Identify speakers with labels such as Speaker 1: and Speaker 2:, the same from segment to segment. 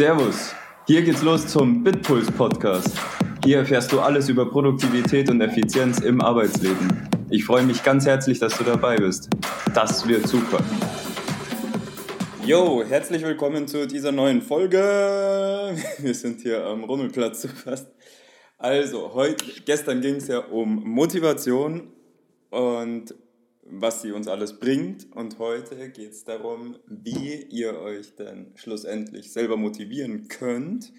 Speaker 1: Servus, hier geht's los zum Bitpuls Podcast. Hier erfährst du alles über Produktivität und Effizienz im Arbeitsleben. Ich freue mich ganz herzlich, dass du dabei bist. Das wird super. Yo, herzlich willkommen zu dieser neuen Folge. Wir sind hier am Rummelplatz zu fast. Also, heute, gestern ging es ja um Motivation und was sie uns alles bringt. Und heute geht es darum, wie ihr euch dann schlussendlich selber motivieren könnt,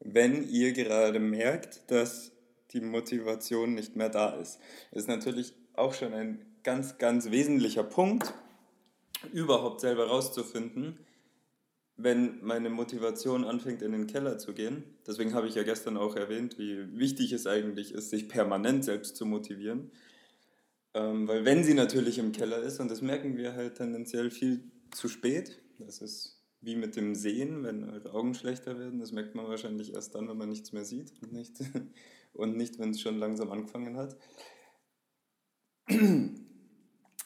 Speaker 1: wenn ihr gerade merkt, dass die Motivation nicht mehr da ist. Das ist natürlich auch schon ein ganz, ganz wesentlicher Punkt, überhaupt selber rauszufinden, wenn meine Motivation anfängt in den Keller zu gehen. Deswegen habe ich ja gestern auch erwähnt, wie wichtig es eigentlich ist, sich permanent selbst zu motivieren. Ähm, weil wenn sie natürlich im Keller ist, und das merken wir halt tendenziell viel zu spät, das ist wie mit dem Sehen, wenn halt Augen schlechter werden, das merkt man wahrscheinlich erst dann, wenn man nichts mehr sieht und nicht, und nicht wenn es schon langsam angefangen hat.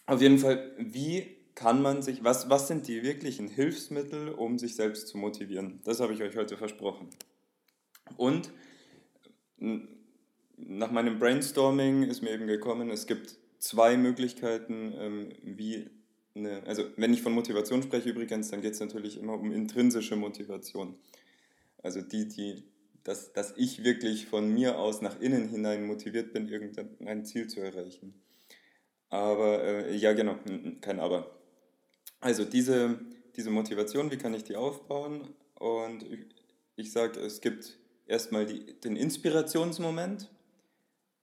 Speaker 1: Auf jeden Fall, wie kann man sich, was, was sind die wirklichen Hilfsmittel, um sich selbst zu motivieren? Das habe ich euch heute versprochen. Und nach meinem Brainstorming ist mir eben gekommen, es gibt zwei Möglichkeiten, ähm, wie eine, also wenn ich von Motivation spreche übrigens, dann geht es natürlich immer um intrinsische Motivation. Also die, die, dass, dass ich wirklich von mir aus nach innen hinein motiviert bin, irgendein Ziel zu erreichen. Aber, äh, ja genau, kein Aber. Also diese, diese Motivation, wie kann ich die aufbauen? Und ich, ich sage, es gibt erstmal die, den Inspirationsmoment,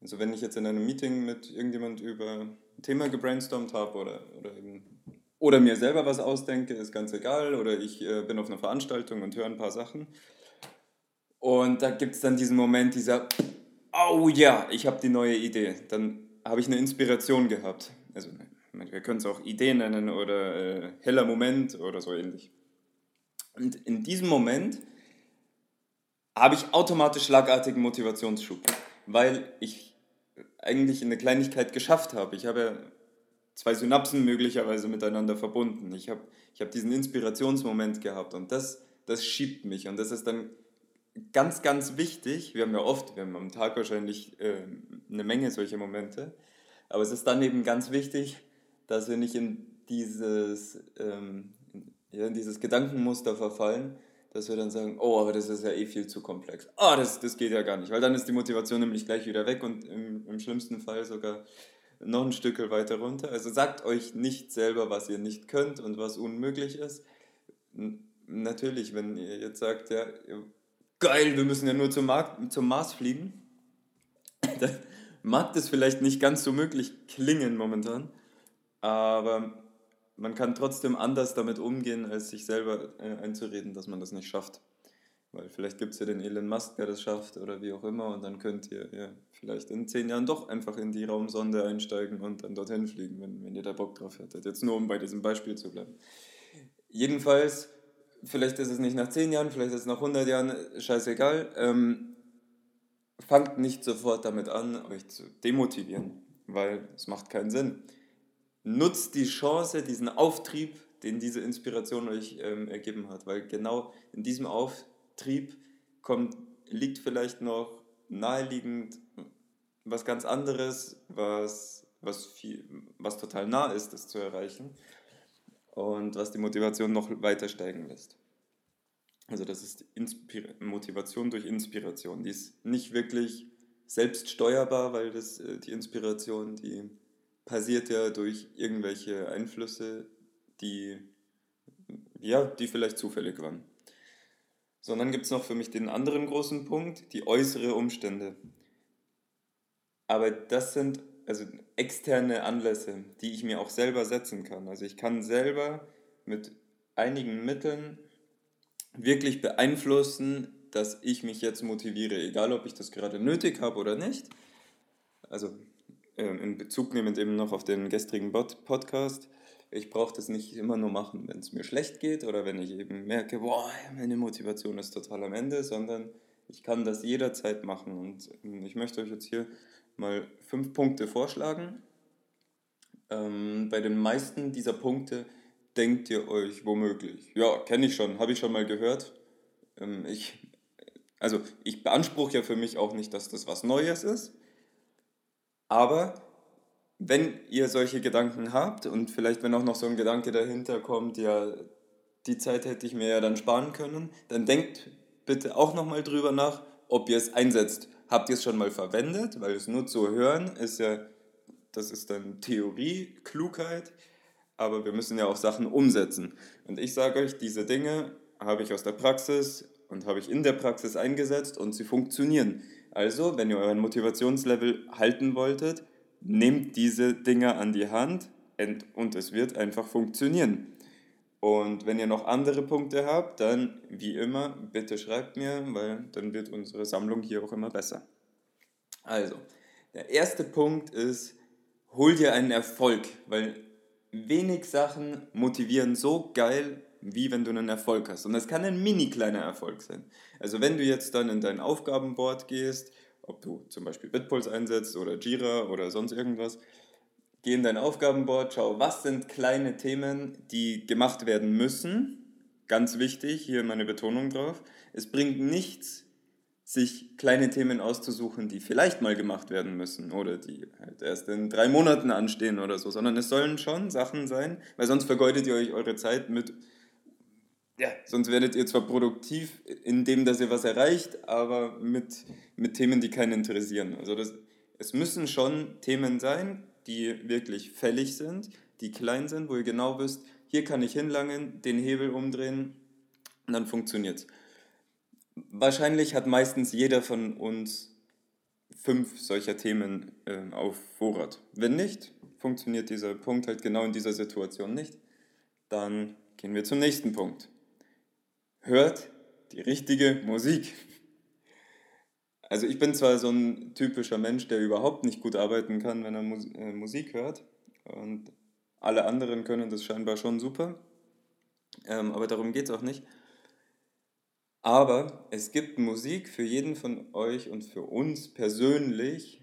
Speaker 1: also wenn ich jetzt in einem Meeting mit irgendjemand über ein Thema gebrainstormt habe oder, oder, eben, oder mir selber was ausdenke, ist ganz egal. Oder ich äh, bin auf einer Veranstaltung und höre ein paar Sachen. Und da gibt es dann diesen Moment dieser, oh ja, ich habe die neue Idee. Dann habe ich eine Inspiration gehabt. Also wir können es auch Idee nennen oder äh, heller Moment oder so ähnlich. Und in diesem Moment habe ich automatisch schlagartigen Motivationsschub weil ich eigentlich eine Kleinigkeit geschafft habe. Ich habe ja zwei Synapsen möglicherweise miteinander verbunden. Ich habe, ich habe diesen Inspirationsmoment gehabt und das, das schiebt mich und das ist dann ganz, ganz wichtig. Wir haben ja oft, wir haben am Tag wahrscheinlich äh, eine Menge solcher Momente, aber es ist dann eben ganz wichtig, dass wir nicht in dieses, ähm, ja, in dieses Gedankenmuster verfallen, dass wir dann sagen, oh, aber das ist ja eh viel zu komplex. Ah, oh, das, das geht ja gar nicht, weil dann ist die Motivation nämlich gleich wieder weg und im, im schlimmsten Fall sogar noch ein Stück weiter runter. Also sagt euch nicht selber, was ihr nicht könnt und was unmöglich ist. Natürlich, wenn ihr jetzt sagt, ja, geil, wir müssen ja nur zum, Markt, zum Mars fliegen, dann mag das vielleicht nicht ganz so möglich klingen momentan, aber man kann trotzdem anders damit umgehen, als sich selber äh, einzureden, dass man das nicht schafft. Weil vielleicht gibt es ja den Elon Musk, der das schafft oder wie auch immer und dann könnt ihr ja, vielleicht in zehn Jahren doch einfach in die Raumsonde einsteigen und dann dorthin fliegen, wenn, wenn ihr da Bock drauf hättet. Jetzt nur, um bei diesem Beispiel zu bleiben. Jedenfalls, vielleicht ist es nicht nach zehn Jahren, vielleicht ist es nach 100 Jahren, scheißegal. Ähm, fangt nicht sofort damit an, euch zu demotivieren, weil es macht keinen Sinn nutzt die Chance, diesen Auftrieb, den diese Inspiration euch ähm, ergeben hat, weil genau in diesem Auftrieb kommt, liegt vielleicht noch naheliegend was ganz anderes, was, was, viel, was total nah ist, das zu erreichen und was die Motivation noch weiter steigen lässt. Also das ist Inspir Motivation durch Inspiration. Die ist nicht wirklich selbst steuerbar, weil das, äh, die Inspiration, die passiert ja durch irgendwelche Einflüsse, die, ja, die vielleicht zufällig waren. Sondern gibt es noch für mich den anderen großen Punkt, die äußere Umstände. Aber das sind also externe Anlässe, die ich mir auch selber setzen kann. Also ich kann selber mit einigen Mitteln wirklich beeinflussen, dass ich mich jetzt motiviere, egal ob ich das gerade nötig habe oder nicht. Also ähm, in Bezug nehmend eben noch auf den gestrigen Podcast, ich brauche das nicht immer nur machen, wenn es mir schlecht geht oder wenn ich eben merke, boah, meine Motivation ist total am Ende, sondern ich kann das jederzeit machen. Und ähm, ich möchte euch jetzt hier mal fünf Punkte vorschlagen. Ähm, bei den meisten dieser Punkte denkt ihr euch womöglich, ja, kenne ich schon, habe ich schon mal gehört, Ähm, ich, also ich beanspruche ja für mich auch nicht, dass das was Neues ist. Aber wenn ihr solche Gedanken habt und vielleicht wenn auch noch so ein Gedanke dahinter kommt, ja, die Zeit hätte ich mir ja dann sparen können, dann denkt bitte auch nochmal drüber nach, ob ihr es einsetzt. Habt ihr es schon mal verwendet? Weil es nur zu hören ist ja, das ist dann Theorie, Klugheit, aber wir müssen ja auch Sachen umsetzen. Und ich sage euch, diese Dinge habe ich aus der Praxis und habe ich in der Praxis eingesetzt und sie funktionieren. Also, wenn ihr euren Motivationslevel halten wolltet, nehmt diese Dinge an die Hand und es wird einfach funktionieren. Und wenn ihr noch andere Punkte habt, dann wie immer, bitte schreibt mir, weil dann wird unsere Sammlung hier auch immer besser. Also, der erste Punkt ist, hol dir einen Erfolg, weil wenig Sachen motivieren so geil, wie wenn du einen Erfolg hast. Und das kann ein mini kleiner Erfolg sein. Also wenn du jetzt dann in dein Aufgabenboard gehst, ob du zum Beispiel Bitpulse einsetzt oder Jira oder sonst irgendwas, geh in dein Aufgabenboard, schau, was sind kleine Themen, die gemacht werden müssen. Ganz wichtig, hier meine Betonung drauf. Es bringt nichts, sich kleine Themen auszusuchen, die vielleicht mal gemacht werden müssen oder die halt erst in drei Monaten anstehen oder so, sondern es sollen schon Sachen sein, weil sonst vergeudet ihr euch eure Zeit mit, ja, sonst werdet ihr zwar produktiv, indem dass ihr was erreicht, aber mit, mit Themen, die keinen interessieren. Also das, es müssen schon Themen sein, die wirklich fällig sind, die klein sind, wo ihr genau wisst, hier kann ich hinlangen, den Hebel umdrehen und dann funktioniert es. Wahrscheinlich hat meistens jeder von uns fünf solcher Themen äh, auf Vorrat. Wenn nicht, funktioniert dieser Punkt halt genau in dieser Situation nicht. Dann gehen wir zum nächsten Punkt. Hört die richtige Musik. Also ich bin zwar so ein typischer Mensch, der überhaupt nicht gut arbeiten kann, wenn er äh, Musik hört. Und alle anderen können das scheinbar schon super. Ähm, aber darum geht es auch nicht. Aber es gibt Musik für jeden von euch und für uns persönlich,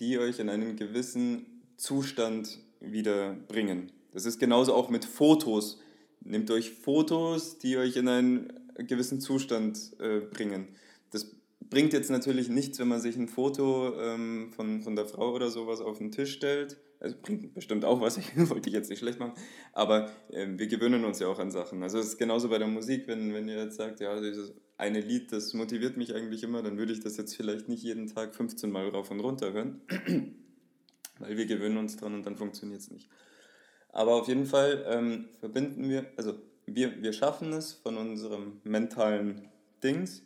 Speaker 1: die euch in einen gewissen Zustand wieder bringen. Das ist genauso auch mit Fotos. Nehmt euch Fotos, die euch in einen gewissen Zustand äh, bringen. Das bringt jetzt natürlich nichts, wenn man sich ein Foto ähm, von, von der Frau oder sowas auf den Tisch stellt. Also bringt bestimmt auch was, ich wollte ich jetzt nicht schlecht machen, aber äh, wir gewöhnen uns ja auch an Sachen. Also es ist genauso bei der Musik, wenn, wenn ihr jetzt sagt, ja, dieses eine Lied, das motiviert mich eigentlich immer, dann würde ich das jetzt vielleicht nicht jeden Tag 15 Mal rauf und runter hören, weil wir gewöhnen uns dran und dann funktioniert es nicht. Aber auf jeden Fall ähm, verbinden wir, also wir, wir schaffen es von unserem mentalen Dings,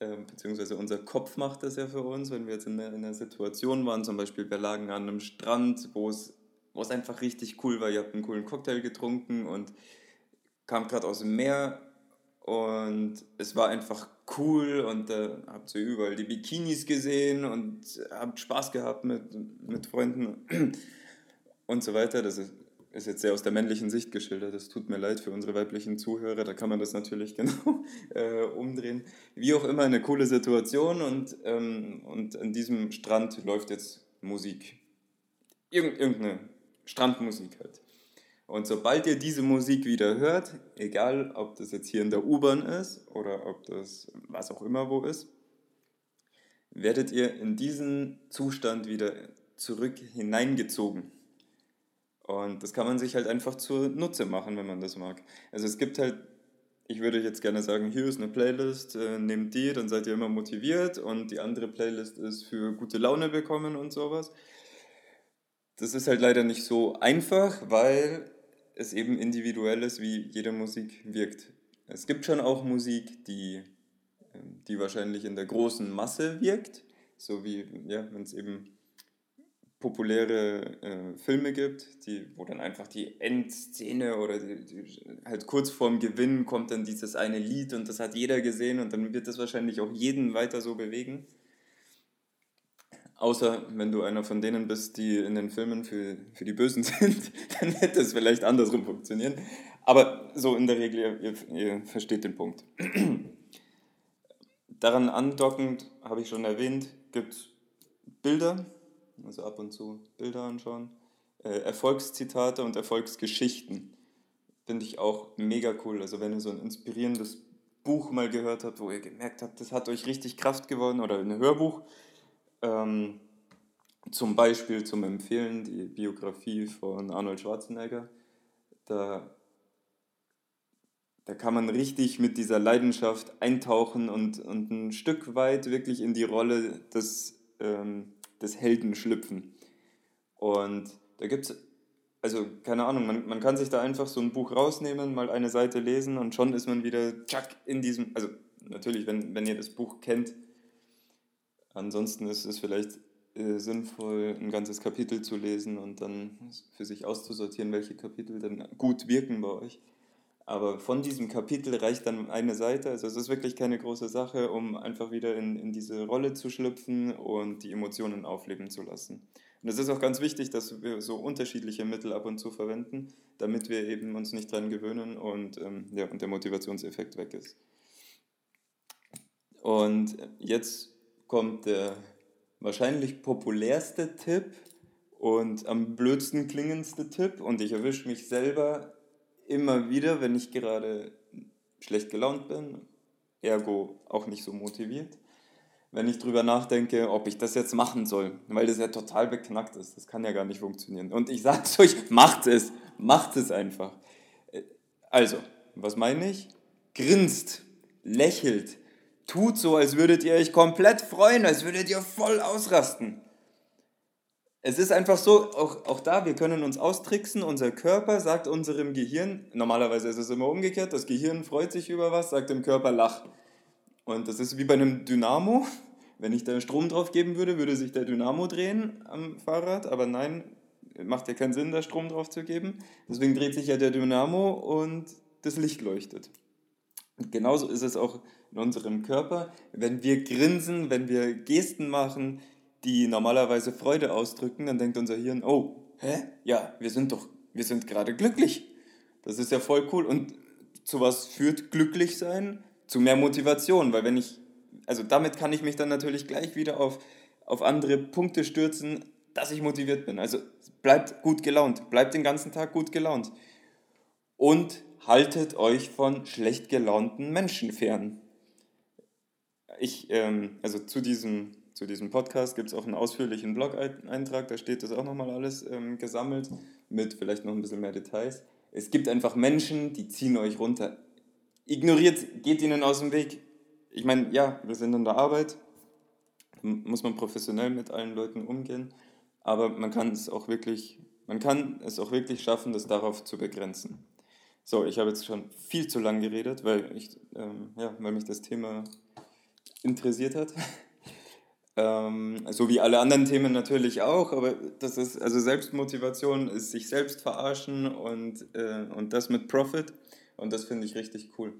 Speaker 1: ähm, beziehungsweise unser Kopf macht das ja für uns, wenn wir jetzt in einer, in einer Situation waren, zum Beispiel wir lagen an einem Strand, wo es, wo es einfach richtig cool war, ihr habt einen coolen Cocktail getrunken und kam gerade aus dem Meer und es war einfach cool und da äh, habt ihr überall die Bikinis gesehen und habt Spaß gehabt mit, mit Freunden und so weiter. Das ist ist jetzt sehr aus der männlichen Sicht geschildert. Es tut mir leid für unsere weiblichen Zuhörer, da kann man das natürlich genau äh, umdrehen. Wie auch immer, eine coole Situation und, ähm, und an diesem Strand läuft jetzt Musik. Irgend, irgendeine Strandmusik halt. Und sobald ihr diese Musik wieder hört, egal ob das jetzt hier in der U-Bahn ist oder ob das was auch immer wo ist, werdet ihr in diesen Zustand wieder zurück hineingezogen. Und das kann man sich halt einfach zur Nutze machen, wenn man das mag. Also es gibt halt, ich würde jetzt gerne sagen, hier ist eine Playlist, äh, nehmt die, dann seid ihr immer motiviert und die andere Playlist ist für gute Laune bekommen und sowas. Das ist halt leider nicht so einfach, weil es eben individuell ist, wie jede Musik wirkt. Es gibt schon auch Musik, die, ähm, die wahrscheinlich in der großen Masse wirkt, so wie, ja, wenn es eben populäre äh, Filme gibt, die, wo dann einfach die Endszene oder die, die, halt kurz vorm Gewinn kommt dann dieses eine Lied und das hat jeder gesehen und dann wird das wahrscheinlich auch jeden weiter so bewegen. Außer wenn du einer von denen bist, die in den Filmen für, für die Bösen sind, dann hätte es vielleicht andersrum funktionieren. Aber so in der Regel, ihr, ihr versteht den Punkt. Daran andockend, habe ich schon erwähnt, gibt es Bilder, also ab und zu Bilder anschauen. Äh, Erfolgszitate und Erfolgsgeschichten finde ich auch mega cool. Also wenn ihr so ein inspirierendes Buch mal gehört habt, wo ihr gemerkt habt, das hat euch richtig Kraft gewonnen oder ein Hörbuch. Ähm, zum Beispiel zum Empfehlen die Biografie von Arnold Schwarzenegger. Da, da kann man richtig mit dieser Leidenschaft eintauchen und, und ein Stück weit wirklich in die Rolle des, ähm, des Helden schlüpfen. Und da gibt es also keine Ahnung, man, man kann sich da einfach so ein Buch rausnehmen, mal eine Seite lesen und schon ist man wieder tschack in diesem, also natürlich, wenn, wenn ihr das Buch kennt, ansonsten ist es vielleicht äh, sinnvoll, ein ganzes Kapitel zu lesen und dann für sich auszusortieren, welche Kapitel dann gut wirken bei euch. Aber von diesem Kapitel reicht dann eine Seite, also es ist wirklich keine große Sache, um einfach wieder in, in diese Rolle zu schlüpfen und die Emotionen aufleben zu lassen. Und es ist auch ganz wichtig, dass wir so unterschiedliche Mittel ab und zu verwenden, damit wir eben uns nicht dran gewöhnen und, ähm, ja, und der Motivationseffekt weg ist. Und jetzt kommt der wahrscheinlich populärste Tipp und am blödsten klingendste Tipp und ich erwische mich selber immer wieder, wenn ich gerade schlecht gelaunt bin, ergo auch nicht so motiviert wenn ich drüber nachdenke, ob ich das jetzt machen soll, weil das ja total beknackt ist. Das kann ja gar nicht funktionieren. Und ich sage es euch, macht es, macht es einfach. Also, was meine ich? Grinst, lächelt, tut so, als würdet ihr euch komplett freuen, als würdet ihr voll ausrasten. Es ist einfach so, auch, auch da, wir können uns austricksen, unser Körper sagt unserem Gehirn, normalerweise ist es immer umgekehrt, das Gehirn freut sich über was, sagt dem Körper lach. Und das ist wie bei einem Dynamo. Wenn ich da Strom drauf geben würde, würde sich der Dynamo drehen am Fahrrad, aber nein, macht ja keinen Sinn, da Strom drauf zu geben. Deswegen dreht sich ja der Dynamo und das Licht leuchtet. Und genauso ist es auch in unserem Körper. Wenn wir grinsen, wenn wir Gesten machen, die normalerweise Freude ausdrücken, dann denkt unser Hirn, oh, hä? Ja, wir sind doch, wir sind gerade glücklich. Das ist ja voll cool. Und zu was führt glücklich sein? Zu mehr Motivation, weil wenn ich also damit kann ich mich dann natürlich gleich wieder auf, auf andere Punkte stürzen, dass ich motiviert bin. Also bleibt gut gelaunt, bleibt den ganzen Tag gut gelaunt. Und haltet euch von schlecht gelaunten Menschen fern. Ich, ähm, also zu diesem, zu diesem Podcast gibt es auch einen ausführlichen Blog-Eintrag, da steht das auch nochmal alles ähm, gesammelt, mit vielleicht noch ein bisschen mehr Details. Es gibt einfach Menschen, die ziehen euch runter. Ignoriert, geht ihnen aus dem Weg ich meine, ja, wir sind in der Arbeit, muss man professionell mit allen Leuten umgehen, aber man kann es auch wirklich, man kann es auch wirklich schaffen, das darauf zu begrenzen. So, ich habe jetzt schon viel zu lang geredet, weil, ich, ähm, ja, weil mich das Thema interessiert hat. ähm, so wie alle anderen Themen natürlich auch, aber das ist, also Selbstmotivation ist sich selbst verarschen und, äh, und das mit Profit und das finde ich richtig cool.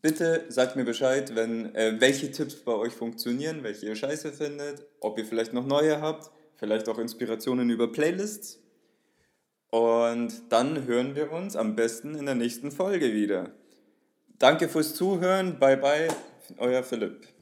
Speaker 1: Bitte sagt mir Bescheid, wenn, äh, welche Tipps bei euch funktionieren, welche ihr scheiße findet, ob ihr vielleicht noch neue habt, vielleicht auch Inspirationen über Playlists. Und dann hören wir uns am besten in der nächsten Folge wieder. Danke fürs Zuhören. Bye bye, euer Philipp.